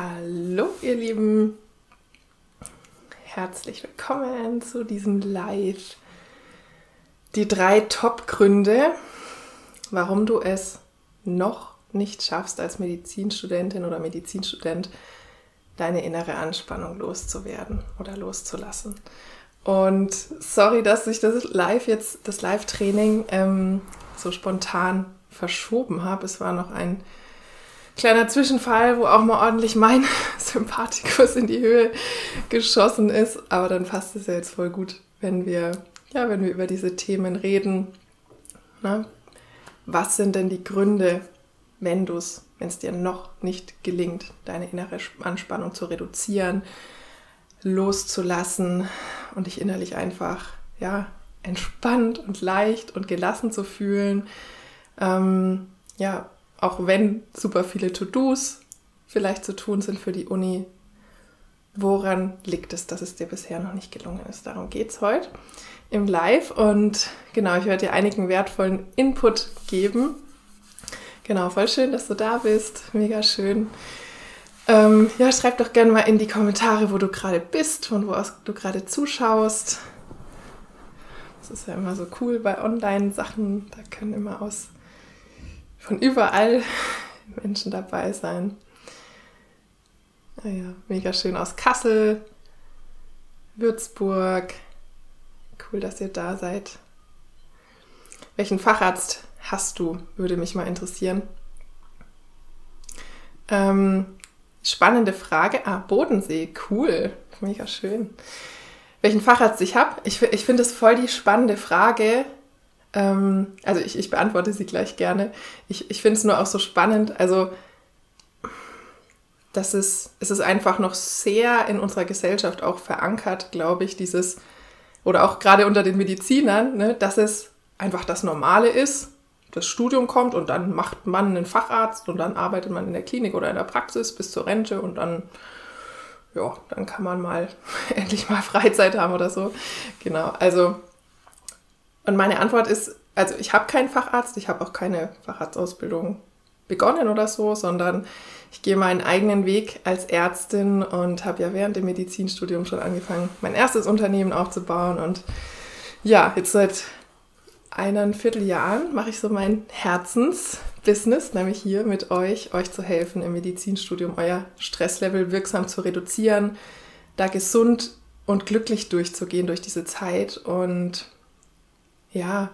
Hallo ihr Lieben, herzlich willkommen zu diesem Live. Die drei Top-Gründe, warum du es noch nicht schaffst, als Medizinstudentin oder Medizinstudent deine innere Anspannung loszuwerden oder loszulassen. Und sorry, dass ich das Live jetzt, das Live-Training ähm, so spontan verschoben habe. Es war noch ein kleiner Zwischenfall, wo auch mal ordentlich mein Sympathikus in die Höhe geschossen ist. Aber dann passt es ja jetzt voll gut, wenn wir, ja, wenn wir über diese Themen reden. Na, was sind denn die Gründe, wenn du es, wenn es dir noch nicht gelingt, deine innere Anspannung zu reduzieren, loszulassen und dich innerlich einfach, ja, entspannt und leicht und gelassen zu fühlen. Ähm, ja, auch wenn super viele To-Dos vielleicht zu tun sind für die Uni, woran liegt es, dass es dir bisher noch nicht gelungen ist? Darum geht es heute im Live und genau, ich werde dir einigen wertvollen Input geben. Genau, voll schön, dass du da bist. Mega schön. Ähm, ja, schreib doch gerne mal in die Kommentare, wo du gerade bist und wo du gerade zuschaust. Das ist ja immer so cool bei Online-Sachen. Da können immer aus von überall Menschen dabei sein. Naja, ah mega schön aus Kassel, Würzburg. Cool, dass ihr da seid. Welchen Facharzt hast du? Würde mich mal interessieren. Ähm, spannende Frage. Ah, Bodensee, cool. Mega schön. Welchen Facharzt ich habe? Ich, ich finde es voll die spannende Frage, ähm, also ich, ich beantworte sie gleich gerne. Ich, ich finde es nur auch so spannend. Also das ist, es ist einfach noch sehr in unserer Gesellschaft auch verankert, glaube ich, dieses, oder auch gerade unter den Medizinern, ne, dass es einfach das Normale ist. Das Studium kommt und dann macht man einen Facharzt und dann arbeitet man in der Klinik oder in der Praxis bis zur Rente und dann, ja, dann kann man mal endlich mal Freizeit haben oder so. Genau, also und meine Antwort ist, also ich habe keinen Facharzt, ich habe auch keine Facharztausbildung begonnen oder so, sondern ich gehe meinen eigenen Weg als Ärztin und habe ja während dem Medizinstudium schon angefangen, mein erstes Unternehmen aufzubauen. Und ja, jetzt seit eineinviertel Jahren mache ich so mein Herzensbusiness, nämlich hier mit euch, euch zu helfen im Medizinstudium, euer Stresslevel wirksam zu reduzieren, da gesund und glücklich durchzugehen durch diese Zeit und ja,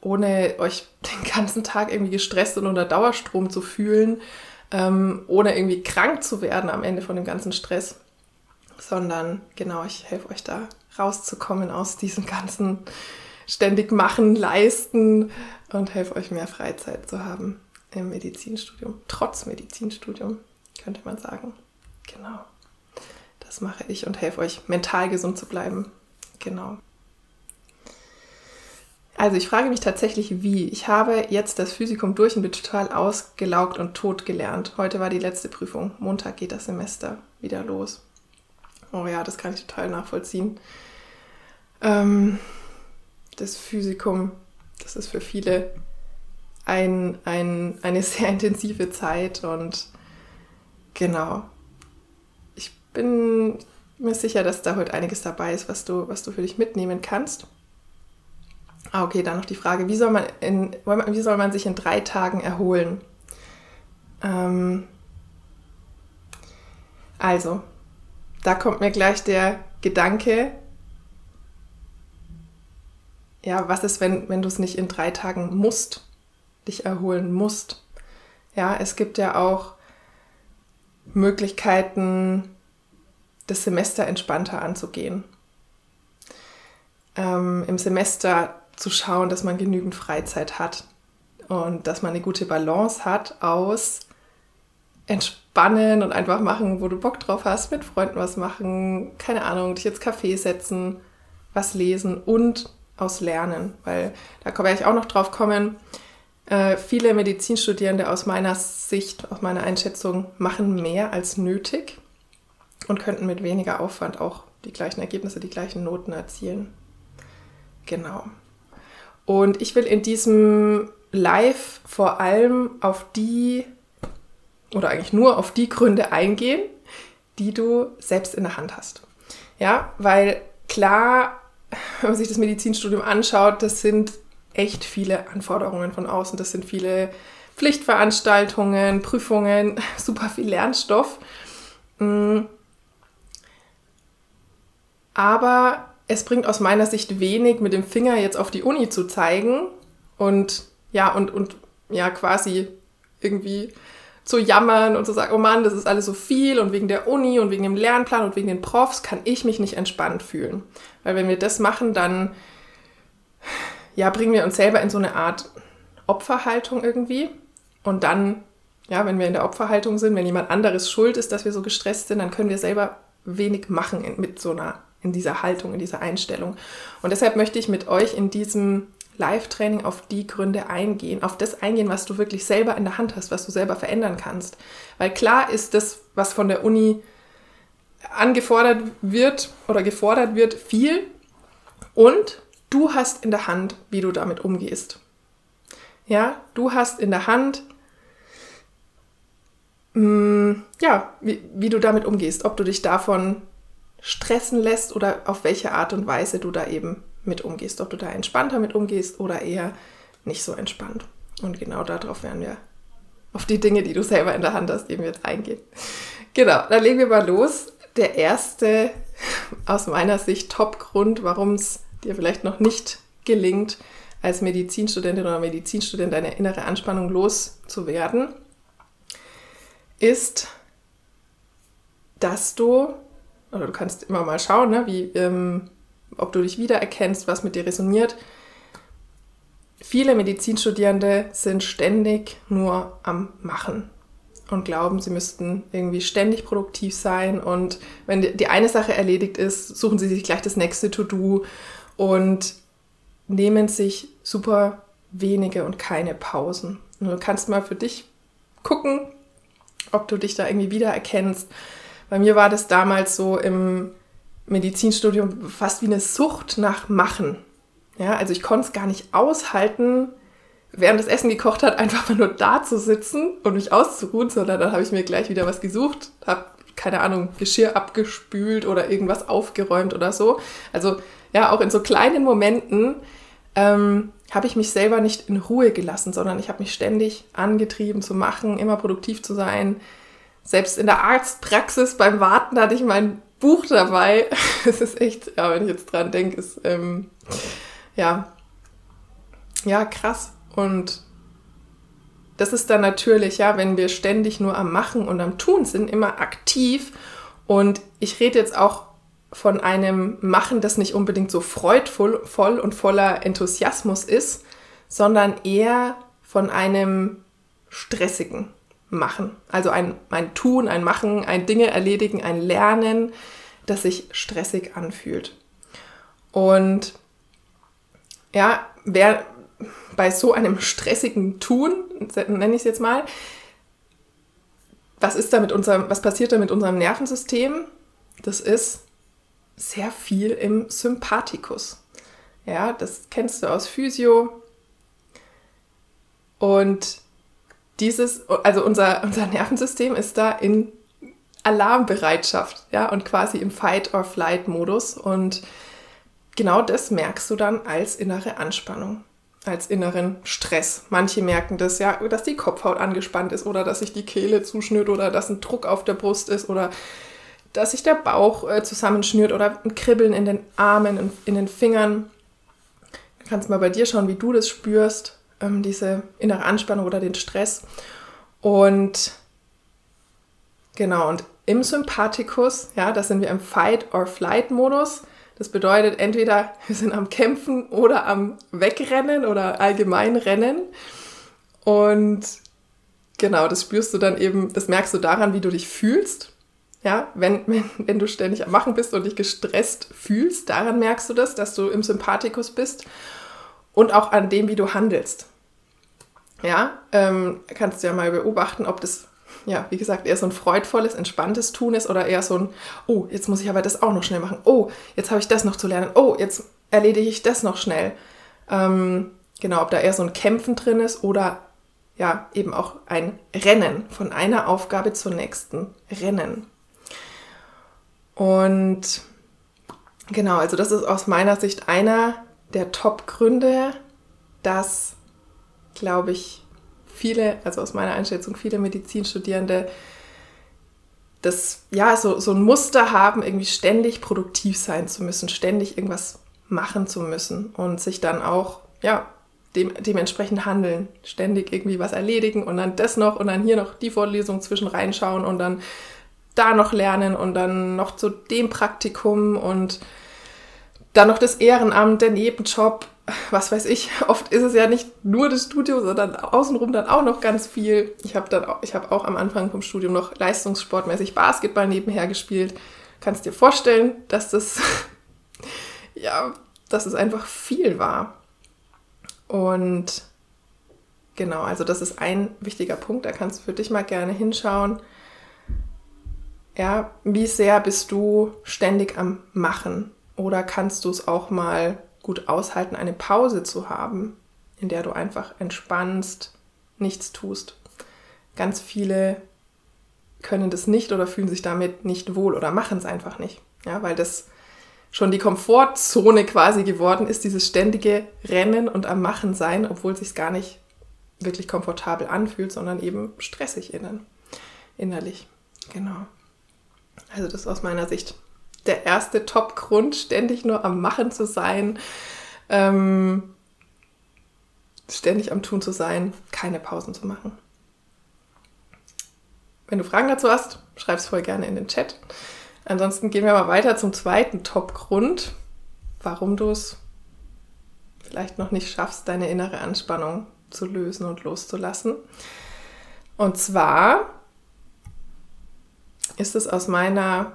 ohne euch den ganzen Tag irgendwie gestresst und unter Dauerstrom zu fühlen, ähm, ohne irgendwie krank zu werden am Ende von dem ganzen Stress, sondern genau, ich helfe euch da rauszukommen aus diesem ganzen ständig machen, leisten und helfe euch mehr Freizeit zu haben im Medizinstudium, trotz Medizinstudium, könnte man sagen. Genau. Das mache ich und helfe euch mental gesund zu bleiben. Genau. Also ich frage mich tatsächlich, wie. Ich habe jetzt das Physikum durch und bin total ausgelaugt und tot gelernt. Heute war die letzte Prüfung. Montag geht das Semester wieder los. Oh ja, das kann ich total nachvollziehen. Ähm, das Physikum, das ist für viele ein, ein, eine sehr intensive Zeit und genau. Ich bin mir sicher, dass da heute einiges dabei ist, was du, was du für dich mitnehmen kannst. Ah, okay, dann noch die Frage, wie soll man, in, wie soll man sich in drei Tagen erholen? Ähm, also, da kommt mir gleich der Gedanke, ja, was ist, wenn, wenn du es nicht in drei Tagen musst, dich erholen musst? Ja, es gibt ja auch Möglichkeiten, das Semester entspannter anzugehen. Ähm, Im Semester zu schauen, dass man genügend Freizeit hat und dass man eine gute Balance hat aus entspannen und einfach machen, wo du Bock drauf hast, mit Freunden was machen, keine Ahnung, dich jetzt Kaffee setzen, was lesen und aus Lernen, weil da werde ich auch noch drauf kommen. Äh, viele Medizinstudierende aus meiner Sicht, aus meiner Einschätzung, machen mehr als nötig und könnten mit weniger Aufwand auch die gleichen Ergebnisse, die gleichen Noten erzielen. Genau. Und ich will in diesem Live vor allem auf die oder eigentlich nur auf die Gründe eingehen, die du selbst in der Hand hast. Ja, weil klar, wenn man sich das Medizinstudium anschaut, das sind echt viele Anforderungen von außen. Das sind viele Pflichtveranstaltungen, Prüfungen, super viel Lernstoff. Mm. Aber es bringt aus meiner Sicht wenig, mit dem Finger jetzt auf die Uni zu zeigen und ja, und, und ja, quasi irgendwie zu jammern und zu sagen, oh Mann, das ist alles so viel und wegen der Uni und wegen dem Lernplan und wegen den Profs kann ich mich nicht entspannt fühlen. Weil wenn wir das machen, dann ja, bringen wir uns selber in so eine Art Opferhaltung irgendwie. Und dann, ja, wenn wir in der Opferhaltung sind, wenn jemand anderes schuld ist, dass wir so gestresst sind, dann können wir selber wenig machen mit so einer, in dieser Haltung, in dieser Einstellung. Und deshalb möchte ich mit euch in diesem Live-Training auf die Gründe eingehen, auf das eingehen, was du wirklich selber in der Hand hast, was du selber verändern kannst. Weil klar ist das, was von der Uni angefordert wird oder gefordert wird, viel. Und du hast in der Hand, wie du damit umgehst. Ja, du hast in der Hand, mh, mm, ja, wie, wie du damit umgehst, ob du dich davon stressen lässt oder auf welche Art und Weise du da eben mit umgehst, ob du da entspannter mit umgehst oder eher nicht so entspannt. Und genau darauf werden wir, auf die Dinge, die du selber in der Hand hast, eben jetzt eingehen. Genau, dann legen wir mal los. Der erste, aus meiner Sicht, Top-Grund, warum es dir vielleicht noch nicht gelingt, als Medizinstudentin oder Medizinstudent deine innere Anspannung loszuwerden, ist, dass du, oder du kannst immer mal schauen, ne, wie, ähm, ob du dich wiedererkennst, was mit dir resoniert. Viele Medizinstudierende sind ständig nur am Machen und glauben, sie müssten irgendwie ständig produktiv sein. Und wenn die eine Sache erledigt ist, suchen sie sich gleich das nächste To-Do und nehmen sich super wenige und keine Pausen. Und du kannst mal für dich gucken, ob du dich da irgendwie wiedererkennst. Bei mir war das damals so im Medizinstudium fast wie eine Sucht nach Machen. Ja, also ich konnte es gar nicht aushalten, während das Essen gekocht hat, einfach mal nur da zu sitzen und mich auszuruhen, sondern dann habe ich mir gleich wieder was gesucht, habe, keine Ahnung, Geschirr abgespült oder irgendwas aufgeräumt oder so. Also ja, auch in so kleinen Momenten ähm, habe ich mich selber nicht in Ruhe gelassen, sondern ich habe mich ständig angetrieben zu machen, immer produktiv zu sein. Selbst in der Arztpraxis beim Warten hatte ich mein Buch dabei. Es ist echt, ja, wenn ich jetzt dran denke, ist ähm, ja, ja, krass. Und das ist dann natürlich, ja, wenn wir ständig nur am Machen und am Tun sind, immer aktiv. Und ich rede jetzt auch von einem Machen, das nicht unbedingt so freudvoll voll und voller Enthusiasmus ist, sondern eher von einem stressigen Machen. Also ein, ein Tun, ein Machen, ein Dinge erledigen, ein Lernen, das sich stressig anfühlt. Und ja, wer bei so einem stressigen Tun, nenne ich es jetzt mal, was ist da mit unserem, was passiert da mit unserem Nervensystem? Das ist sehr viel im Sympathikus. Ja, das kennst du aus Physio. Und dieses, also unser, unser Nervensystem ist da in Alarmbereitschaft, ja, und quasi im Fight-or-Flight-Modus. Und genau das merkst du dann als innere Anspannung, als inneren Stress. Manche merken das ja, dass die Kopfhaut angespannt ist oder dass sich die Kehle zuschnürt oder dass ein Druck auf der Brust ist oder dass sich der Bauch äh, zusammenschnürt oder ein Kribbeln in den Armen, in, in den Fingern. Du kannst mal bei dir schauen, wie du das spürst, ähm, diese innere Anspannung oder den Stress. Und genau, und im Sympathikus, ja, da sind wir im Fight-or-Flight-Modus. Das bedeutet, entweder wir sind am Kämpfen oder am Wegrennen oder allgemein Rennen. Und genau, das spürst du dann eben, das merkst du daran, wie du dich fühlst. Ja, wenn, wenn, wenn du ständig am Machen bist und dich gestresst fühlst, daran merkst du das, dass du im Sympathikus bist und auch an dem, wie du handelst. Ja, ähm, kannst du ja mal beobachten, ob das, ja, wie gesagt, eher so ein freudvolles, entspanntes Tun ist oder eher so ein, oh, jetzt muss ich aber das auch noch schnell machen. Oh, jetzt habe ich das noch zu lernen. Oh, jetzt erledige ich das noch schnell. Ähm, genau, ob da eher so ein Kämpfen drin ist oder ja eben auch ein Rennen von einer Aufgabe zur nächsten Rennen. Und genau, also das ist aus meiner Sicht einer der Top-Gründe, dass, glaube ich, viele, also aus meiner Einschätzung, viele Medizinstudierende das, ja, so, so ein Muster haben, irgendwie ständig produktiv sein zu müssen, ständig irgendwas machen zu müssen und sich dann auch, ja, dem, dementsprechend handeln, ständig irgendwie was erledigen und dann das noch und dann hier noch die Vorlesung zwischen reinschauen und dann da noch lernen und dann noch zu dem Praktikum und dann noch das Ehrenamt, der Nebenjob, was weiß ich. Oft ist es ja nicht nur das Studio, sondern außenrum dann auch noch ganz viel. Ich habe dann auch, ich habe auch am Anfang vom Studium noch leistungssportmäßig Basketball nebenher gespielt. Kannst dir vorstellen, dass das ja, dass es einfach viel war. Und genau, also das ist ein wichtiger Punkt, da kannst du für dich mal gerne hinschauen. Ja, wie sehr bist du ständig am Machen? Oder kannst du es auch mal gut aushalten, eine Pause zu haben, in der du einfach entspannst, nichts tust? Ganz viele können das nicht oder fühlen sich damit nicht wohl oder machen es einfach nicht. Ja, weil das schon die Komfortzone quasi geworden ist, dieses ständige Rennen und am Machen sein, obwohl es sich gar nicht wirklich komfortabel anfühlt, sondern eben stressig innen, innerlich. Genau. Also das aus meiner Sicht der erste Top-Grund, ständig nur am Machen zu sein, ähm, ständig am Tun zu sein, keine Pausen zu machen. Wenn du Fragen dazu hast, schreib es voll gerne in den Chat. Ansonsten gehen wir mal weiter zum zweiten Top-Grund, warum du es vielleicht noch nicht schaffst, deine innere Anspannung zu lösen und loszulassen. Und zwar ist es aus meiner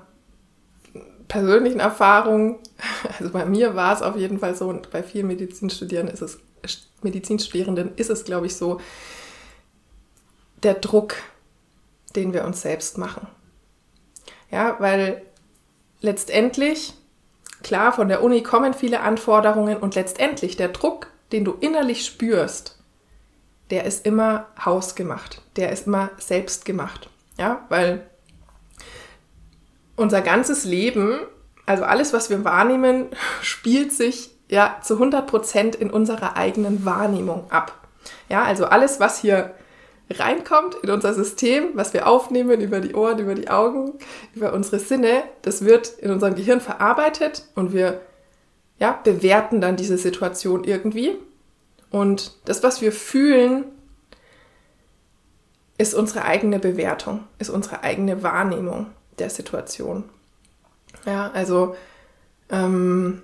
persönlichen Erfahrung, also bei mir war es auf jeden Fall so und bei vielen Medizinstudierenden ist es, Medizinstudierenden ist es, glaube ich, so, der Druck, den wir uns selbst machen. Ja, weil letztendlich, klar, von der Uni kommen viele Anforderungen und letztendlich der Druck, den du innerlich spürst, der ist immer hausgemacht, der ist immer selbst gemacht. Ja, weil unser ganzes Leben, also alles, was wir wahrnehmen, spielt sich ja zu 100 Prozent in unserer eigenen Wahrnehmung ab. Ja, also alles, was hier reinkommt in unser System, was wir aufnehmen über die Ohren, über die Augen, über unsere Sinne, das wird in unserem Gehirn verarbeitet und wir ja, bewerten dann diese Situation irgendwie. Und das, was wir fühlen, ist unsere eigene Bewertung, ist unsere eigene Wahrnehmung der Situation. Ja, also ähm,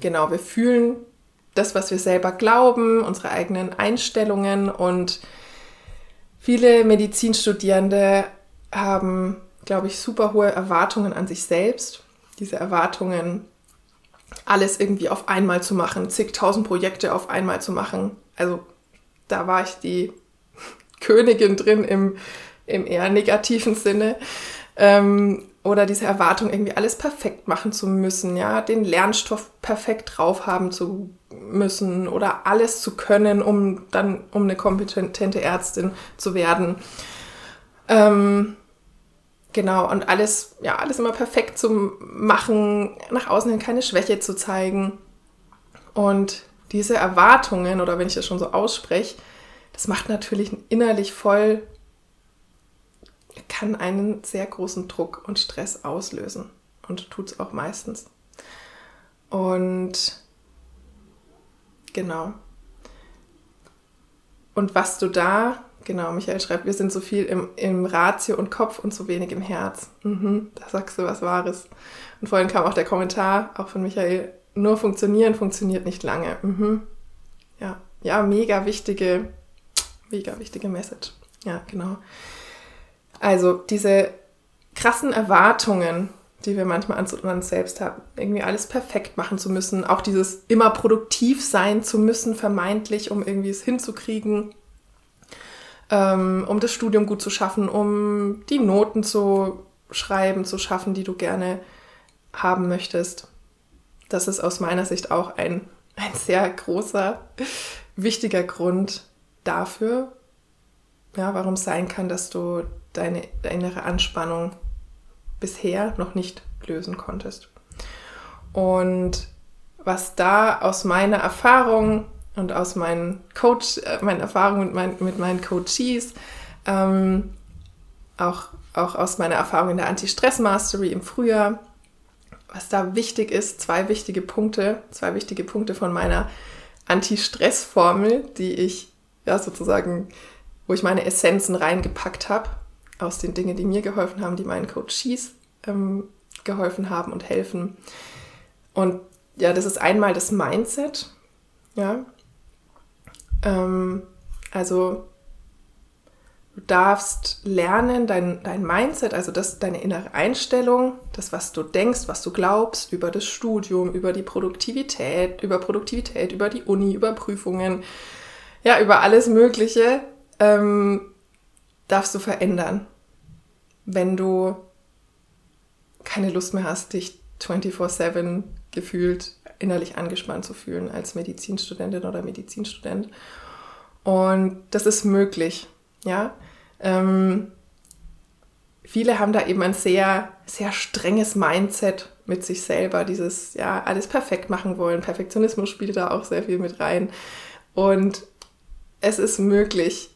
genau, wir fühlen das, was wir selber glauben, unsere eigenen Einstellungen und Viele Medizinstudierende haben, glaube ich, super hohe Erwartungen an sich selbst. Diese Erwartungen, alles irgendwie auf einmal zu machen, zigtausend Projekte auf einmal zu machen. Also da war ich die Königin drin im, im eher negativen Sinne. Ähm, oder diese Erwartung, irgendwie alles perfekt machen zu müssen, ja, den Lernstoff perfekt drauf haben zu müssen oder alles zu können, um dann, um eine kompetente Ärztin zu werden. Ähm, genau, und alles, ja, alles immer perfekt zu machen, nach außen hin keine Schwäche zu zeigen. Und diese Erwartungen, oder wenn ich das schon so ausspreche, das macht natürlich innerlich voll kann einen sehr großen Druck und Stress auslösen und tut es auch meistens. Und genau. Und was du da, genau, Michael schreibt, wir sind so viel im, im Ratio und Kopf und so wenig im Herz. Mhm, da sagst du was Wahres. Und vorhin kam auch der Kommentar, auch von Michael, nur funktionieren funktioniert nicht lange. Mhm. Ja, ja, mega wichtige, mega wichtige Message. Ja, genau. Also diese krassen Erwartungen, die wir manchmal an uns selbst haben, irgendwie alles perfekt machen zu müssen, auch dieses immer produktiv sein zu müssen, vermeintlich, um irgendwie es hinzukriegen, ähm, um das Studium gut zu schaffen, um die Noten zu schreiben, zu schaffen, die du gerne haben möchtest. Das ist aus meiner Sicht auch ein, ein sehr großer, wichtiger Grund dafür, Ja, warum es sein kann, dass du deine, innere Anspannung bisher noch nicht lösen konntest. Und was da aus meiner Erfahrung und aus meinen Coach, äh, meinen Erfahrungen mit, mein, mit meinen Coaches, ähm, auch, auch aus meiner Erfahrung in der Anti-Stress-Mastery im Frühjahr, was da wichtig ist, zwei wichtige Punkte, zwei wichtige Punkte von meiner Anti-Stress-Formel, die ich ja sozusagen, wo ich meine Essenzen reingepackt habe, aus den Dingen, die mir geholfen haben, die meinen Coaches ähm, geholfen haben und helfen. Und ja, das ist einmal das Mindset. Ja. Ähm, also du darfst lernen, dein, dein Mindset, also das, deine innere Einstellung, das, was du denkst, was du glaubst über das Studium, über die Produktivität, über Produktivität, über die Uni, über Prüfungen, ja, über alles Mögliche, ähm, darfst du verändern. Wenn du keine Lust mehr hast, dich 24-7 gefühlt innerlich angespannt zu fühlen als Medizinstudentin oder Medizinstudent. Und das ist möglich, ja. Ähm, viele haben da eben ein sehr, sehr strenges Mindset mit sich selber, dieses, ja, alles perfekt machen wollen. Perfektionismus spielt da auch sehr viel mit rein. Und es ist möglich,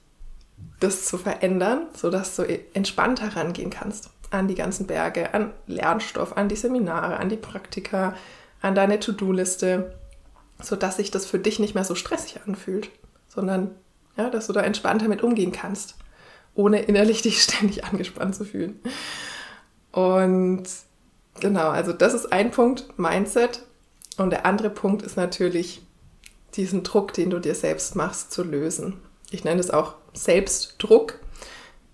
das zu verändern, sodass du entspannter rangehen kannst an die ganzen Berge, an Lernstoff, an die Seminare, an die Praktika, an deine To-Do-Liste, sodass sich das für dich nicht mehr so stressig anfühlt, sondern ja, dass du da entspannter mit umgehen kannst, ohne innerlich dich ständig angespannt zu fühlen. Und genau, also das ist ein Punkt, Mindset. Und der andere Punkt ist natürlich, diesen Druck, den du dir selbst machst, zu lösen. Ich nenne es auch Selbstdruck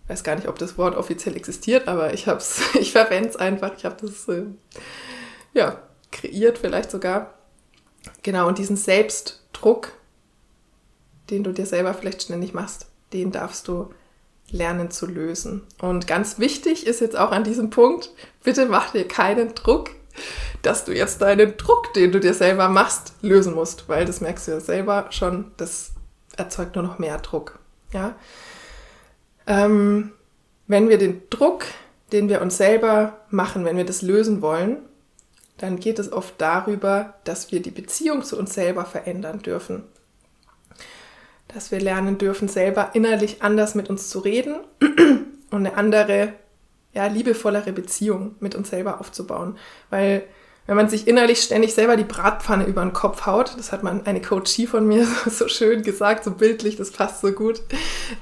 weiß gar nicht, ob das Wort offiziell existiert, aber ich hab's, ich verwende es einfach. Ich habe das äh, ja, kreiert vielleicht sogar. Genau, und diesen Selbstdruck, den du dir selber vielleicht ständig machst, den darfst du lernen zu lösen. Und ganz wichtig ist jetzt auch an diesem Punkt, bitte mach dir keinen Druck, dass du jetzt deinen Druck, den du dir selber machst, lösen musst, weil das merkst du ja selber schon, das erzeugt nur noch mehr Druck. Ja, ähm, wenn wir den Druck, den wir uns selber machen, wenn wir das lösen wollen, dann geht es oft darüber, dass wir die Beziehung zu uns selber verändern dürfen. Dass wir lernen dürfen, selber innerlich anders mit uns zu reden und eine andere, ja, liebevollere Beziehung mit uns selber aufzubauen. Weil wenn man sich innerlich ständig selber die Bratpfanne über den Kopf haut, das hat man eine Coachie von mir so schön gesagt, so bildlich, das passt so gut.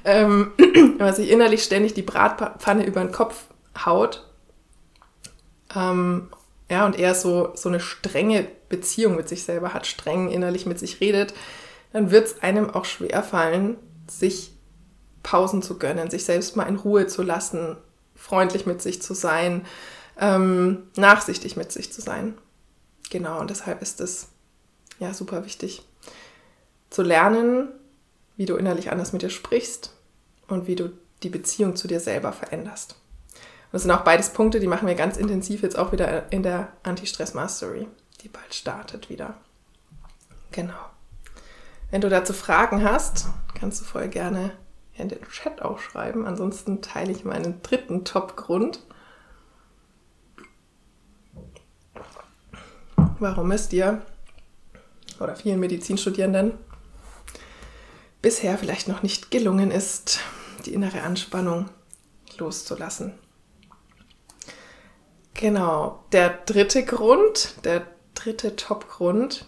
Ähm, wenn man sich innerlich ständig die Bratpfanne über den Kopf haut, ähm, ja, und eher so, so eine strenge Beziehung mit sich selber hat, streng innerlich mit sich redet, dann wird es einem auch schwer fallen, sich Pausen zu gönnen, sich selbst mal in Ruhe zu lassen, freundlich mit sich zu sein, ähm, nachsichtig mit sich zu sein. Genau, und deshalb ist es ja super wichtig zu lernen, wie du innerlich anders mit dir sprichst und wie du die Beziehung zu dir selber veränderst. Und das sind auch beides Punkte, die machen wir ganz intensiv jetzt auch wieder in der Anti-Stress Mastery, die bald startet wieder. Genau. Wenn du dazu Fragen hast, kannst du voll gerne in den Chat auch schreiben. Ansonsten teile ich meinen dritten Top-Grund. Warum es dir oder vielen Medizinstudierenden bisher vielleicht noch nicht gelungen ist, die innere Anspannung loszulassen. Genau, der dritte Grund, der dritte Top-Grund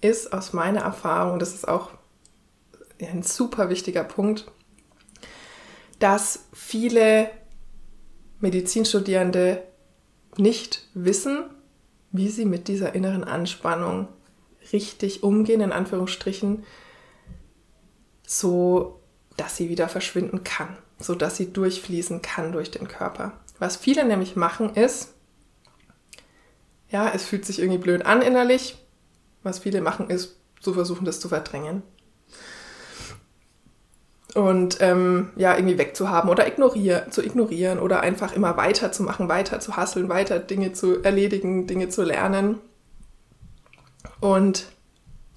ist aus meiner Erfahrung, das ist auch ein super wichtiger Punkt, dass viele Medizinstudierende nicht wissen, wie sie mit dieser inneren Anspannung richtig umgehen, in Anführungsstrichen, so dass sie wieder verschwinden kann, so dass sie durchfließen kann durch den Körper. Was viele nämlich machen ist, ja, es fühlt sich irgendwie blöd an innerlich. Was viele machen ist, zu versuchen, das zu verdrängen und ähm, ja, irgendwie wegzuhaben oder ignorieren, zu ignorieren oder einfach immer weiterzumachen, weiter zu hasseln, weiter Dinge zu erledigen, Dinge zu lernen. Und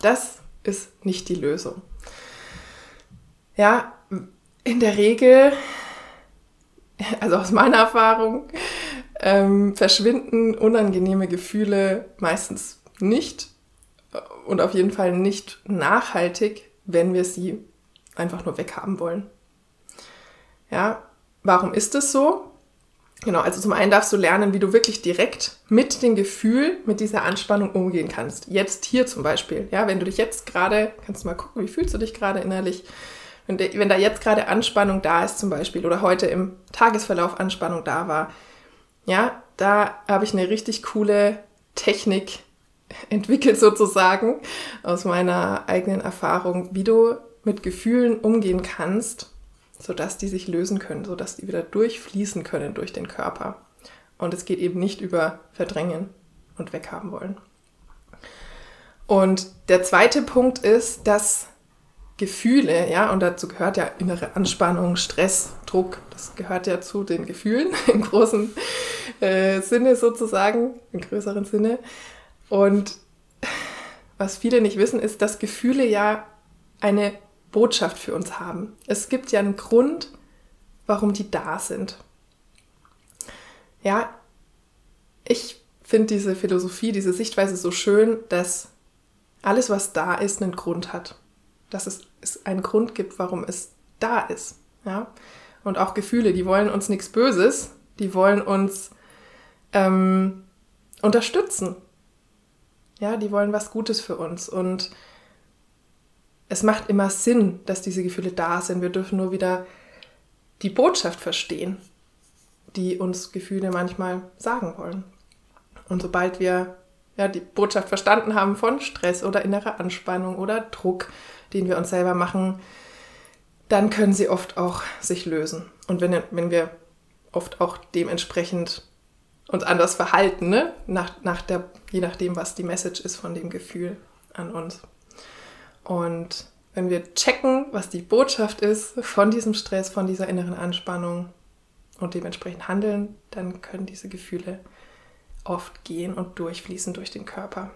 das ist nicht die Lösung. Ja, in der Regel, also aus meiner Erfahrung, ähm, verschwinden unangenehme Gefühle meistens nicht und auf jeden Fall nicht nachhaltig, wenn wir sie einfach nur weghaben wollen. Ja, warum ist es so? Genau, also zum einen darfst du lernen, wie du wirklich direkt mit dem Gefühl, mit dieser Anspannung umgehen kannst. Jetzt hier zum Beispiel. Ja, wenn du dich jetzt gerade, kannst du mal gucken, wie fühlst du dich gerade innerlich? Wenn, de, wenn da jetzt gerade Anspannung da ist zum Beispiel oder heute im Tagesverlauf Anspannung da war, ja, da habe ich eine richtig coole Technik entwickelt sozusagen aus meiner eigenen Erfahrung, wie du mit Gefühlen umgehen kannst, sodass die sich lösen können, sodass die wieder durchfließen können durch den Körper. Und es geht eben nicht über Verdrängen und weghaben wollen. Und der zweite Punkt ist, dass Gefühle, ja, und dazu gehört ja innere Anspannung, Stress, Druck, das gehört ja zu den Gefühlen im großen äh, Sinne sozusagen, im größeren Sinne. Und was viele nicht wissen, ist, dass Gefühle ja eine Botschaft für uns haben. Es gibt ja einen Grund, warum die da sind. Ja, ich finde diese Philosophie, diese Sichtweise so schön, dass alles, was da ist, einen Grund hat. Dass es, es einen Grund gibt, warum es da ist. Ja? Und auch Gefühle, die wollen uns nichts Böses, die wollen uns ähm, unterstützen. Ja, die wollen was Gutes für uns. Und es macht immer Sinn, dass diese Gefühle da sind. Wir dürfen nur wieder die Botschaft verstehen, die uns Gefühle manchmal sagen wollen. Und sobald wir ja, die Botschaft verstanden haben von Stress oder innerer Anspannung oder Druck, den wir uns selber machen, dann können sie oft auch sich lösen. Und wenn, wenn wir oft auch dementsprechend uns anders verhalten, ne? nach, nach der, je nachdem, was die Message ist von dem Gefühl an uns. Und wenn wir checken, was die Botschaft ist von diesem Stress, von dieser inneren Anspannung und dementsprechend handeln, dann können diese Gefühle oft gehen und durchfließen durch den Körper.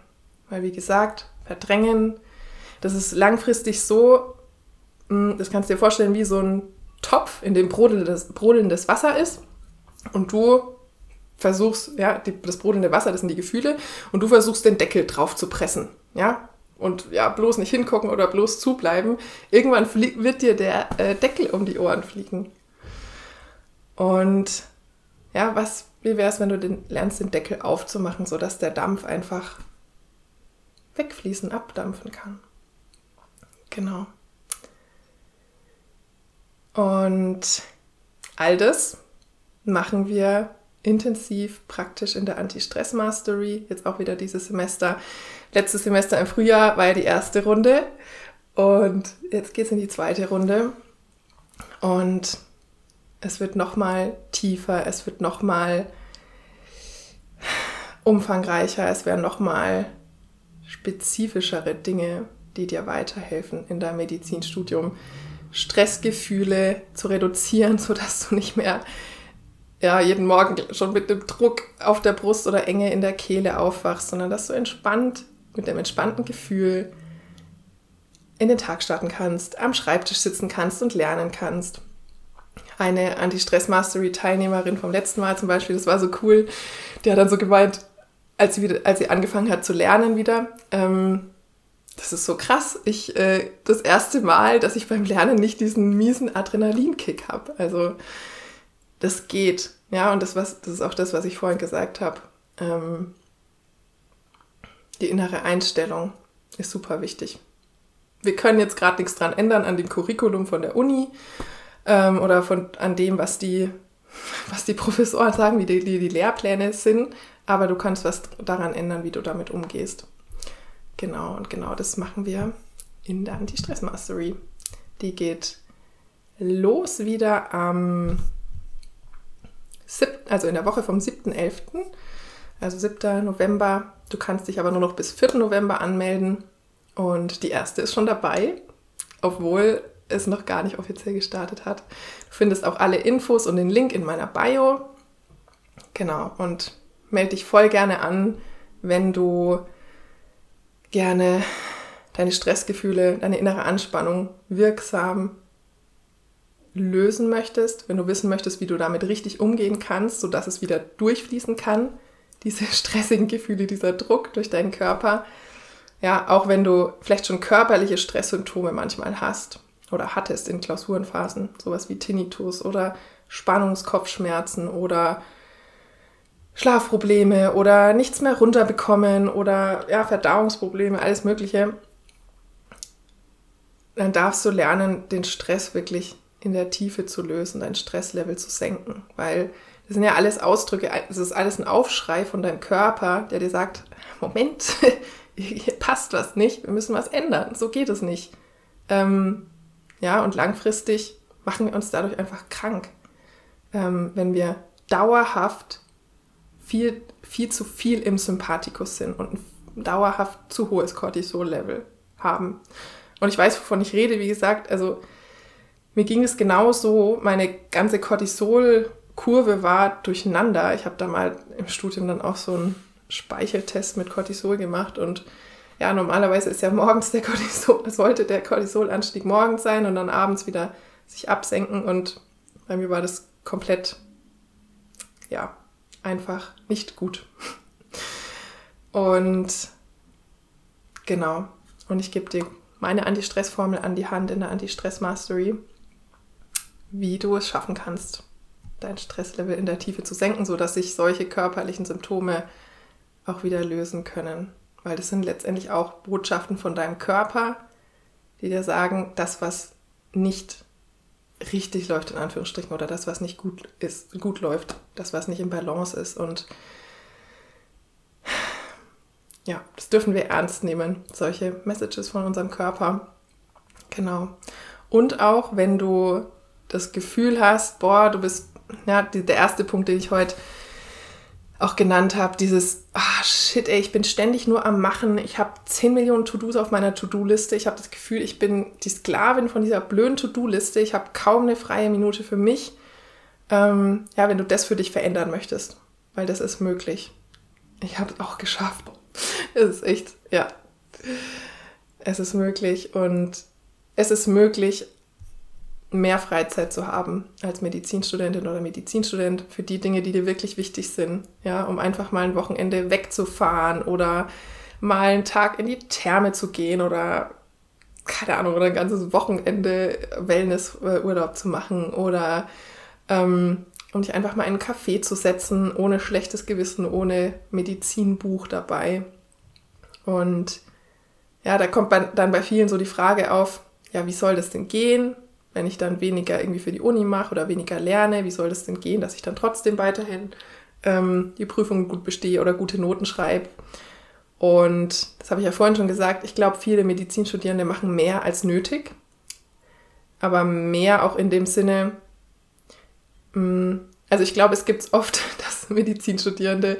Weil wie gesagt, verdrängen, das ist langfristig so, hm, das kannst du dir vorstellen wie so ein Topf, in dem brodelndes, brodelndes Wasser ist und du versuchst, ja, die, das brodelnde Wasser, das sind die Gefühle, und du versuchst den Deckel drauf zu pressen, ja, und ja, bloß nicht hingucken oder bloß zubleiben, irgendwann wird dir der äh, Deckel um die Ohren fliegen. Und ja, was, wie wäre es, wenn du den, lernst, den Deckel aufzumachen, sodass der Dampf einfach wegfließen, abdampfen kann? Genau. Und all das machen wir intensiv praktisch in der Anti-Stress-Mastery, jetzt auch wieder dieses Semester. Letztes Semester im Frühjahr war ja die erste Runde und jetzt geht es in die zweite Runde und es wird nochmal tiefer, es wird nochmal umfangreicher, es werden nochmal spezifischere Dinge, die dir weiterhelfen in deinem Medizinstudium. Stressgefühle zu reduzieren, sodass du nicht mehr ja, jeden Morgen schon mit dem Druck auf der Brust oder Enge in der Kehle aufwachst, sondern dass du entspannt, mit dem entspannten Gefühl in den Tag starten kannst, am Schreibtisch sitzen kannst und lernen kannst. Eine Anti-Stress-Mastery-Teilnehmerin vom letzten Mal zum Beispiel, das war so cool, die hat dann so gemeint, als sie, wieder, als sie angefangen hat zu lernen wieder, ähm, das ist so krass. Ich, äh, das erste Mal, dass ich beim Lernen nicht diesen miesen Adrenalinkick habe. Also, das geht. Ja, und das, was, das ist auch das, was ich vorhin gesagt habe. Ähm, die innere Einstellung ist super wichtig. Wir können jetzt gerade nichts dran ändern an dem Curriculum von der Uni ähm, oder von, an dem, was die, was die Professoren sagen, wie die, die, die Lehrpläne sind, aber du kannst was daran ändern, wie du damit umgehst. Genau, und genau das machen wir in der Anti-Stress-Mastery. Die geht los wieder am also in der Woche vom 7.11., also 7. November. Du kannst dich aber nur noch bis 4. November anmelden. Und die erste ist schon dabei, obwohl es noch gar nicht offiziell gestartet hat. Du findest auch alle Infos und den Link in meiner Bio. Genau, und melde dich voll gerne an, wenn du gerne deine Stressgefühle, deine innere Anspannung wirksam lösen möchtest, wenn du wissen möchtest, wie du damit richtig umgehen kannst, sodass es wieder durchfließen kann, diese stressigen Gefühle, dieser Druck durch deinen Körper. Ja, auch wenn du vielleicht schon körperliche Stresssymptome manchmal hast oder hattest in Klausurenphasen, sowas wie Tinnitus oder Spannungskopfschmerzen oder Schlafprobleme oder nichts mehr runterbekommen oder ja, Verdauungsprobleme, alles Mögliche, dann darfst du lernen, den Stress wirklich in der Tiefe zu lösen, dein Stresslevel zu senken, weil das sind ja alles Ausdrücke, es ist alles ein Aufschrei von deinem Körper, der dir sagt, Moment, hier passt was nicht, wir müssen was ändern, so geht es nicht. Ähm, ja, und langfristig machen wir uns dadurch einfach krank, ähm, wenn wir dauerhaft viel, viel zu viel im Sympathikus sind und ein dauerhaft zu hohes Cortisol-Level haben. Und ich weiß, wovon ich rede, wie gesagt, also mir ging es genauso, meine ganze Cortisol-Kurve war durcheinander. Ich habe da mal im Studium dann auch so einen Speicheltest mit Cortisol gemacht und ja, normalerweise ist ja morgens der Cortisol, sollte der Cortisolanstieg morgens sein und dann abends wieder sich absenken und bei mir war das komplett, ja, einfach nicht gut. Und genau, und ich gebe dir meine Anti-Stress-Formel an die Hand in der Anti-Stress-Mastery, wie du es schaffen kannst, dein Stresslevel in der Tiefe zu senken, sodass sich solche körperlichen Symptome auch wieder lösen können. Weil das sind letztendlich auch Botschaften von deinem Körper, die dir sagen, das, was nicht richtig läuft, in Anführungsstrichen, oder das, was nicht gut ist, gut läuft, das, was nicht im Balance ist. Und ja, das dürfen wir ernst nehmen, solche Messages von unserem Körper. Genau. Und auch wenn du das Gefühl hast, boah, du bist, ja, der erste Punkt, den ich heute auch genannt habe, dieses, ah shit, ey, ich bin ständig nur am Machen, ich habe 10 Millionen To-Dos auf meiner To-Do-Liste, ich habe das Gefühl, ich bin die Sklavin von dieser blöden To-Do-Liste, ich habe kaum eine freie Minute für mich. Ähm, ja, wenn du das für dich verändern möchtest, weil das ist möglich. Ich habe es auch geschafft. es ist echt, ja, es ist möglich und es ist möglich, mehr Freizeit zu haben als Medizinstudentin oder Medizinstudent für die Dinge, die dir wirklich wichtig sind. Ja, um einfach mal ein Wochenende wegzufahren oder mal einen Tag in die Therme zu gehen oder keine Ahnung, oder ein ganzes Wochenende Wellnessurlaub zu machen oder ähm, um dich einfach mal in einen Café zu setzen, ohne schlechtes Gewissen, ohne Medizinbuch dabei. Und ja, da kommt dann bei vielen so die Frage auf, ja, wie soll das denn gehen? Wenn ich dann weniger irgendwie für die Uni mache oder weniger lerne, wie soll das denn gehen, dass ich dann trotzdem weiterhin ähm, die Prüfungen gut bestehe oder gute Noten schreibe. Und das habe ich ja vorhin schon gesagt, ich glaube, viele Medizinstudierende machen mehr als nötig, aber mehr auch in dem Sinne, mh, mm, also ich glaube, es gibt oft, dass Medizinstudierende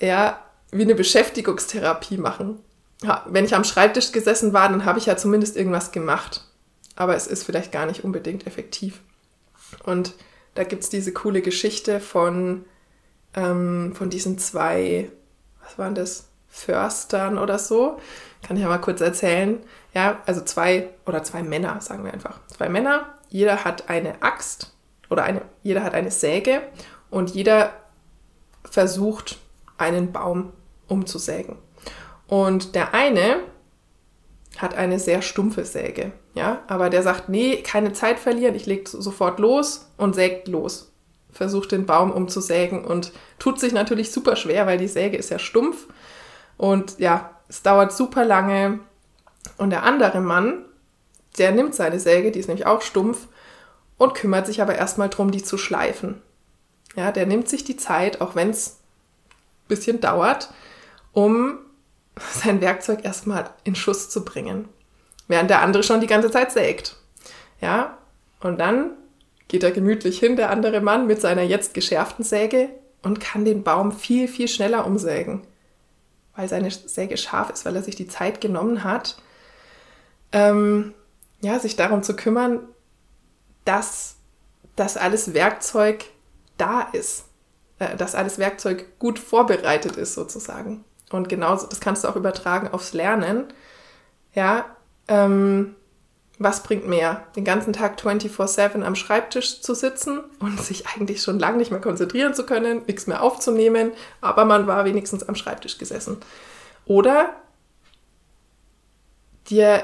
ja wie eine Beschäftigungstherapie machen. Ja, wenn ich am Schreibtisch gesessen war, dann habe ich ja zumindest irgendwas gemacht aber es ist vielleicht gar nicht unbedingt effektiv. Und da gibt es diese coole Geschichte von, ähm, von diesen zwei, was waren das, Förstern oder so. Kann ich ja mal kurz erzählen. Ja, also zwei oder zwei Männer, sagen wir einfach. Zwei Männer, jeder hat eine Axt oder eine, jeder hat eine Säge und jeder versucht, einen Baum umzusägen. Und der eine hat eine sehr stumpfe Säge, ja, aber der sagt, nee, keine Zeit verlieren, ich leg sofort los und sägt los. Versucht den Baum umzusägen und tut sich natürlich super schwer, weil die Säge ist ja stumpf und ja, es dauert super lange. Und der andere Mann, der nimmt seine Säge, die ist nämlich auch stumpf, und kümmert sich aber erstmal drum, die zu schleifen. Ja, der nimmt sich die Zeit, auch wenn es ein bisschen dauert, um sein Werkzeug erstmal in Schuss zu bringen, während der andere schon die ganze Zeit sägt. Ja, und dann geht er gemütlich hin, der andere Mann, mit seiner jetzt geschärften Säge und kann den Baum viel, viel schneller umsägen, weil seine Säge scharf ist, weil er sich die Zeit genommen hat, ähm, ja, sich darum zu kümmern, dass das alles Werkzeug da ist, äh, dass alles Werkzeug gut vorbereitet ist sozusagen. Und genauso, das kannst du auch übertragen aufs Lernen. Ja, ähm, was bringt mehr? Den ganzen Tag 24-7 am Schreibtisch zu sitzen und sich eigentlich schon lange nicht mehr konzentrieren zu können, nichts mehr aufzunehmen, aber man war wenigstens am Schreibtisch gesessen. Oder dir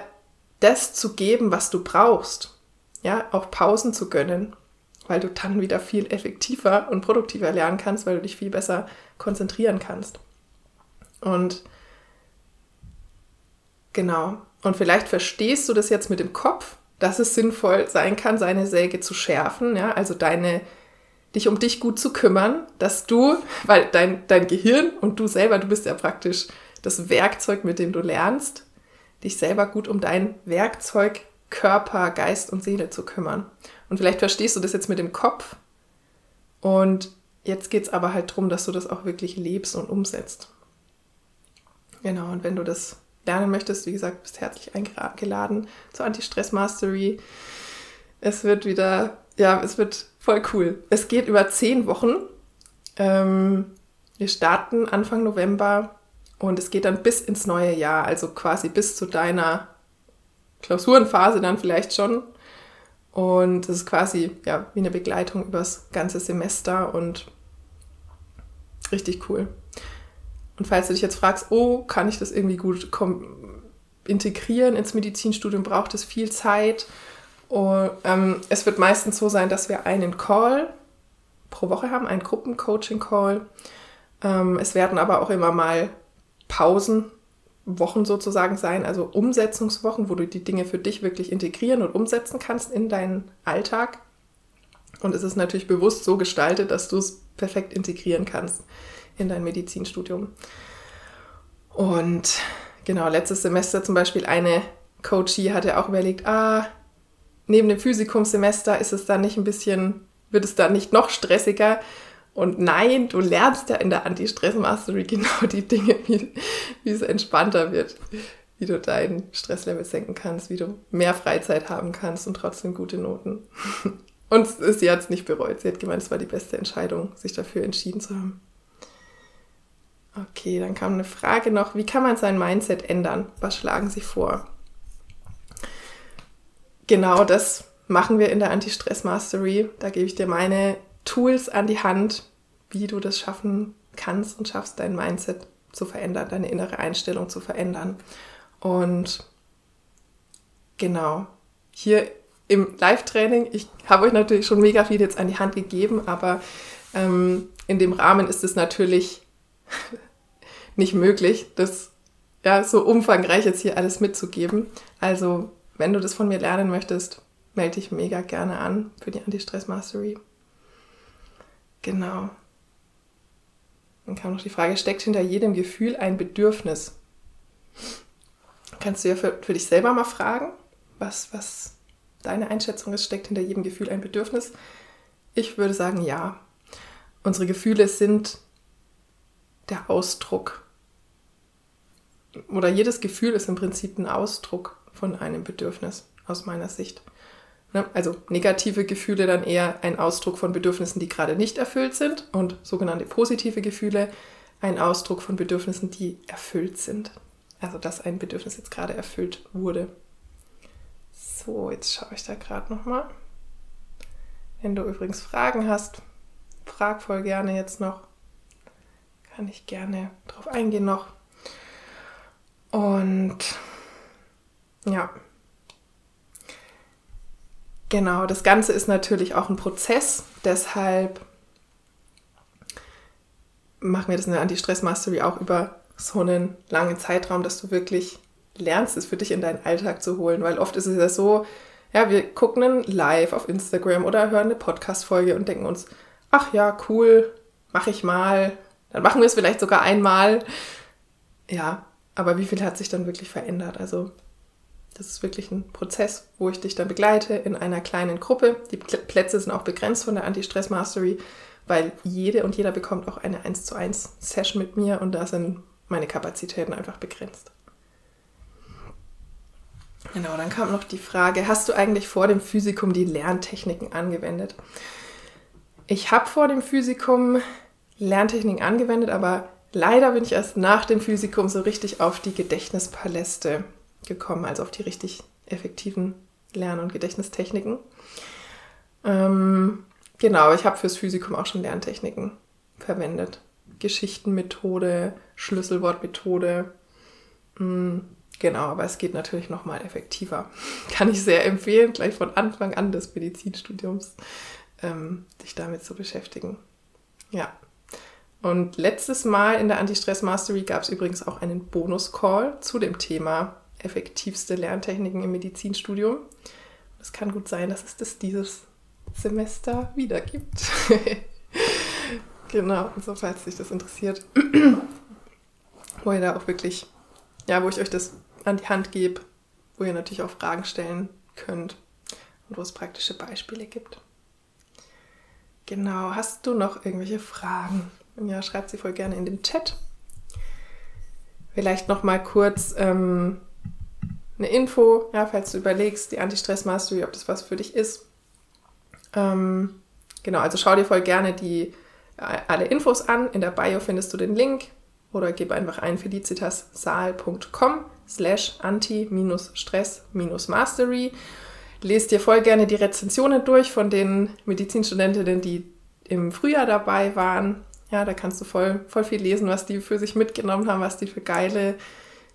das zu geben, was du brauchst. Ja, auch Pausen zu gönnen, weil du dann wieder viel effektiver und produktiver lernen kannst, weil du dich viel besser konzentrieren kannst. Und genau, und vielleicht verstehst du das jetzt mit dem Kopf, dass es sinnvoll sein kann, seine Säge zu schärfen, ja, also deine, dich um dich gut zu kümmern, dass du, weil dein, dein Gehirn und du selber, du bist ja praktisch das Werkzeug, mit dem du lernst, dich selber gut um dein Werkzeug, Körper, Geist und Seele zu kümmern. Und vielleicht verstehst du das jetzt mit dem Kopf. Und jetzt geht es aber halt darum, dass du das auch wirklich lebst und umsetzt. Genau, und wenn du das lernen möchtest, wie gesagt, bist herzlich eingeladen zur Anti-Stress Mastery. Es wird wieder, ja, es wird voll cool. Es geht über zehn Wochen. Ähm, wir starten Anfang November und es geht dann bis ins neue Jahr, also quasi bis zu deiner Klausurenphase dann vielleicht schon. Und es ist quasi ja, wie eine Begleitung übers ganze Semester und richtig cool. Und falls du dich jetzt fragst, oh, kann ich das irgendwie gut integrieren ins Medizinstudium, braucht es viel Zeit. Und, ähm, es wird meistens so sein, dass wir einen Call pro Woche haben, einen Gruppencoaching-Call. Ähm, es werden aber auch immer mal Pausenwochen sozusagen sein, also Umsetzungswochen, wo du die Dinge für dich wirklich integrieren und umsetzen kannst in deinen Alltag. Und es ist natürlich bewusst so gestaltet, dass du es perfekt integrieren kannst in dein Medizinstudium. Und genau, letztes Semester zum Beispiel eine Coachie hatte auch überlegt, ah, neben dem Physikumsemester ist es dann nicht ein bisschen, wird es dann nicht noch stressiger? Und nein, du lernst ja in der Anti-Stress-Mastery genau die Dinge, wie, wie es entspannter wird, wie du dein Stresslevel senken kannst, wie du mehr Freizeit haben kannst und trotzdem gute Noten. Und sie hat es nicht bereut. Sie hat gemeint, es war die beste Entscheidung, sich dafür entschieden zu haben. Okay, dann kam eine Frage noch, wie kann man sein Mindset ändern? Was schlagen Sie vor? Genau das machen wir in der Anti-Stress Mastery. Da gebe ich dir meine Tools an die Hand, wie du das schaffen kannst und schaffst, dein Mindset zu verändern, deine innere Einstellung zu verändern. Und genau, hier im Live-Training, ich habe euch natürlich schon mega viel jetzt an die Hand gegeben, aber ähm, in dem Rahmen ist es natürlich nicht möglich, das ja, so umfangreich jetzt hier alles mitzugeben. Also, wenn du das von mir lernen möchtest, melde dich mega gerne an für die Anti-Stress Mastery. Genau. Dann kam noch die Frage, steckt hinter jedem Gefühl ein Bedürfnis? Kannst du ja für, für dich selber mal fragen, was, was deine Einschätzung ist, steckt hinter jedem Gefühl ein Bedürfnis? Ich würde sagen, ja. Unsere Gefühle sind der Ausdruck. Oder jedes Gefühl ist im Prinzip ein Ausdruck von einem Bedürfnis, aus meiner Sicht. Ne? Also negative Gefühle dann eher ein Ausdruck von Bedürfnissen, die gerade nicht erfüllt sind und sogenannte positive Gefühle ein Ausdruck von Bedürfnissen, die erfüllt sind. Also dass ein Bedürfnis jetzt gerade erfüllt wurde. So, jetzt schaue ich da gerade nochmal. Wenn du übrigens Fragen hast, frag voll gerne jetzt noch kann ich gerne drauf eingehen noch. Und ja, genau, das Ganze ist natürlich auch ein Prozess, deshalb machen wir das in der Anti-Stress-Mastery auch über so einen langen Zeitraum, dass du wirklich lernst, es für dich in deinen Alltag zu holen, weil oft ist es ja so, ja, wir gucken einen Live auf Instagram oder hören eine Podcast-Folge und denken uns, ach ja, cool, mache ich mal, dann machen wir es vielleicht sogar einmal. Ja, aber wie viel hat sich dann wirklich verändert? Also das ist wirklich ein Prozess, wo ich dich dann begleite in einer kleinen Gruppe. Die Plätze sind auch begrenzt von der Anti-Stress Mastery, weil jede und jeder bekommt auch eine 1 zu 1 Session mit mir und da sind meine Kapazitäten einfach begrenzt. Genau, dann kam noch die Frage, hast du eigentlich vor dem Physikum die Lerntechniken angewendet? Ich habe vor dem Physikum Lerntechniken angewendet, aber leider bin ich erst nach dem Physikum so richtig auf die Gedächtnispaläste gekommen, also auf die richtig effektiven Lern- und Gedächtnistechniken. Ähm, genau, ich habe fürs Physikum auch schon Lerntechniken verwendet. Geschichtenmethode, Schlüsselwortmethode. Mhm, genau, aber es geht natürlich nochmal effektiver. Kann ich sehr empfehlen, gleich von Anfang an des Medizinstudiums ähm, dich damit zu beschäftigen. Ja. Und letztes Mal in der Anti-Stress Mastery gab es übrigens auch einen Bonus-Call zu dem Thema effektivste Lerntechniken im Medizinstudium. Es kann gut sein, dass es das dieses Semester wieder gibt. genau, also falls sich das interessiert, wo ihr da auch wirklich, ja, wo ich euch das an die Hand gebe, wo ihr natürlich auch Fragen stellen könnt und wo es praktische Beispiele gibt. Genau, hast du noch irgendwelche Fragen? Ja, schreibt sie voll gerne in den Chat. Vielleicht noch mal kurz ähm, eine Info, ja, falls du überlegst, die Anti-Stress Mastery, ob das was für dich ist. Ähm, genau, also schau dir voll gerne die äh, alle Infos an. In der Bio findest du den Link oder gib einfach ein felicitassaal.com slash anti-stress-mastery. Lest dir voll gerne die Rezensionen durch von den Medizinstudentinnen, die im Frühjahr dabei waren. Ja, da kannst du voll, voll viel lesen, was die für sich mitgenommen haben, was die für geile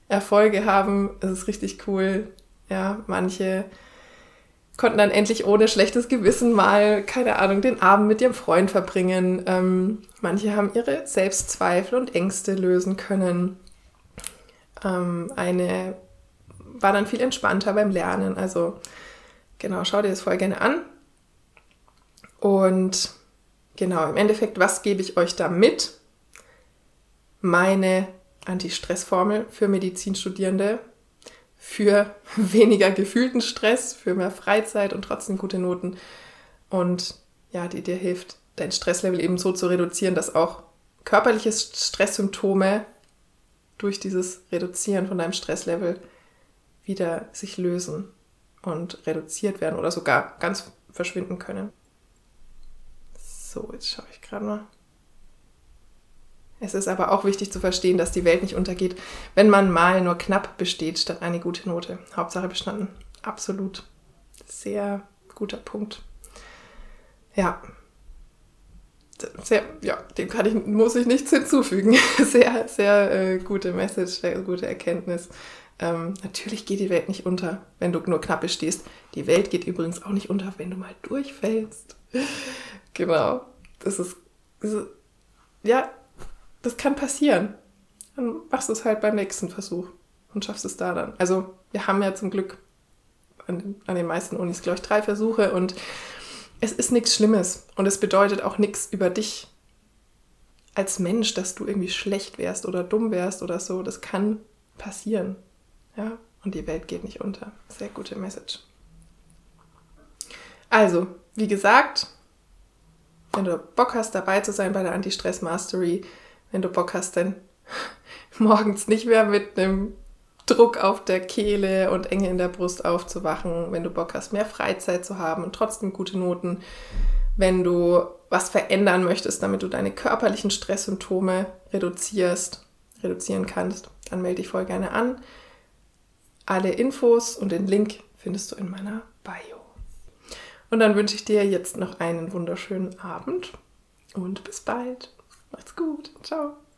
Erfolge haben. Es ist richtig cool. Ja, manche konnten dann endlich ohne schlechtes Gewissen mal, keine Ahnung, den Abend mit ihrem Freund verbringen. Ähm, manche haben ihre Selbstzweifel und Ängste lösen können. Ähm, eine war dann viel entspannter beim Lernen. Also Genau, schau dir das voll gerne an. Und genau, im Endeffekt, was gebe ich euch da mit? Meine Anti-Stress-Formel für Medizinstudierende, für weniger gefühlten Stress, für mehr Freizeit und trotzdem gute Noten. Und ja, die dir hilft, dein Stresslevel eben so zu reduzieren, dass auch körperliche Stresssymptome durch dieses Reduzieren von deinem Stresslevel wieder sich lösen und reduziert werden oder sogar ganz verschwinden können. So, jetzt schaue ich gerade mal. Es ist aber auch wichtig zu verstehen, dass die Welt nicht untergeht, wenn man mal nur knapp besteht statt eine gute Note. Hauptsache bestanden. Absolut. Sehr guter Punkt. Ja. Sehr, ja, dem kann ich, muss ich nichts hinzufügen. Sehr, sehr äh, gute Message, sehr gute Erkenntnis. Ähm, natürlich geht die Welt nicht unter, wenn du nur knapp bestehst. Die Welt geht übrigens auch nicht unter, wenn du mal durchfällst. genau. Das ist, das ist, ja, das kann passieren. Dann machst du es halt beim nächsten Versuch und schaffst es da dann. Also, wir haben ja zum Glück an, an den meisten Unis, glaube ich, drei Versuche und es ist nichts Schlimmes und es bedeutet auch nichts über dich als Mensch, dass du irgendwie schlecht wärst oder dumm wärst oder so. Das kann passieren. Ja, und die Welt geht nicht unter. Sehr gute Message. Also, wie gesagt, wenn du Bock hast, dabei zu sein bei der Anti-Stress Mastery, wenn du Bock hast, dann morgens nicht mehr mit einem Druck auf der Kehle und Enge in der Brust aufzuwachen, wenn du Bock hast, mehr Freizeit zu haben und trotzdem gute Noten, wenn du was verändern möchtest, damit du deine körperlichen Stresssymptome reduzierst, reduzieren kannst, dann melde dich voll gerne an. Alle Infos und den Link findest du in meiner Bio. Und dann wünsche ich dir jetzt noch einen wunderschönen Abend und bis bald. Macht's gut. Ciao.